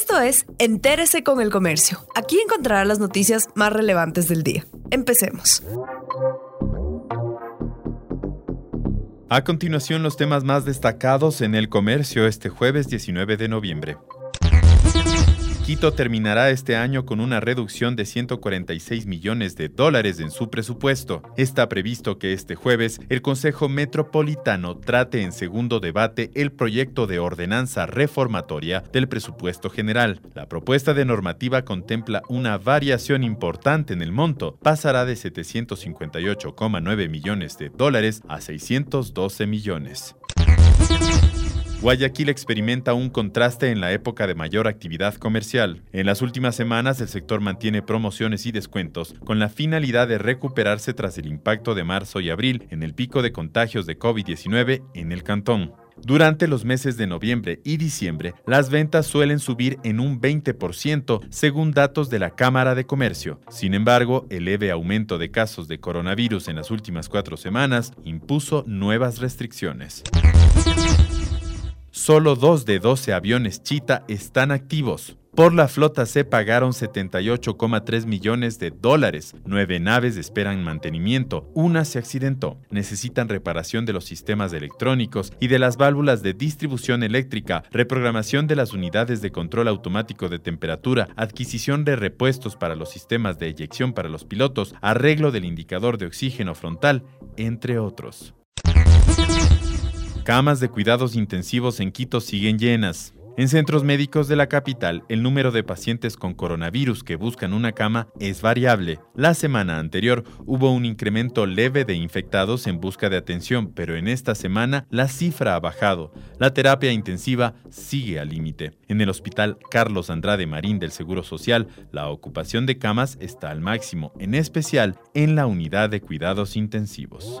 Esto es Entérese con el Comercio. Aquí encontrará las noticias más relevantes del día. Empecemos. A continuación, los temas más destacados en el comercio este jueves 19 de noviembre. Quito terminará este año con una reducción de 146 millones de dólares en su presupuesto. Está previsto que este jueves el Consejo Metropolitano trate en segundo debate el proyecto de ordenanza reformatoria del presupuesto general. La propuesta de normativa contempla una variación importante en el monto. Pasará de 758,9 millones de dólares a 612 millones. Guayaquil experimenta un contraste en la época de mayor actividad comercial. En las últimas semanas el sector mantiene promociones y descuentos con la finalidad de recuperarse tras el impacto de marzo y abril en el pico de contagios de COVID-19 en el cantón. Durante los meses de noviembre y diciembre, las ventas suelen subir en un 20% según datos de la Cámara de Comercio. Sin embargo, el leve aumento de casos de coronavirus en las últimas cuatro semanas impuso nuevas restricciones. Solo dos de 12 aviones Chita están activos. Por la flota se pagaron 78,3 millones de dólares. Nueve naves esperan mantenimiento. Una se accidentó. Necesitan reparación de los sistemas electrónicos y de las válvulas de distribución eléctrica, reprogramación de las unidades de control automático de temperatura, adquisición de repuestos para los sistemas de eyección para los pilotos, arreglo del indicador de oxígeno frontal, entre otros. Camas de cuidados intensivos en Quito siguen llenas. En centros médicos de la capital, el número de pacientes con coronavirus que buscan una cama es variable. La semana anterior hubo un incremento leve de infectados en busca de atención, pero en esta semana la cifra ha bajado. La terapia intensiva sigue al límite. En el hospital Carlos Andrade Marín del Seguro Social, la ocupación de camas está al máximo, en especial en la unidad de cuidados intensivos.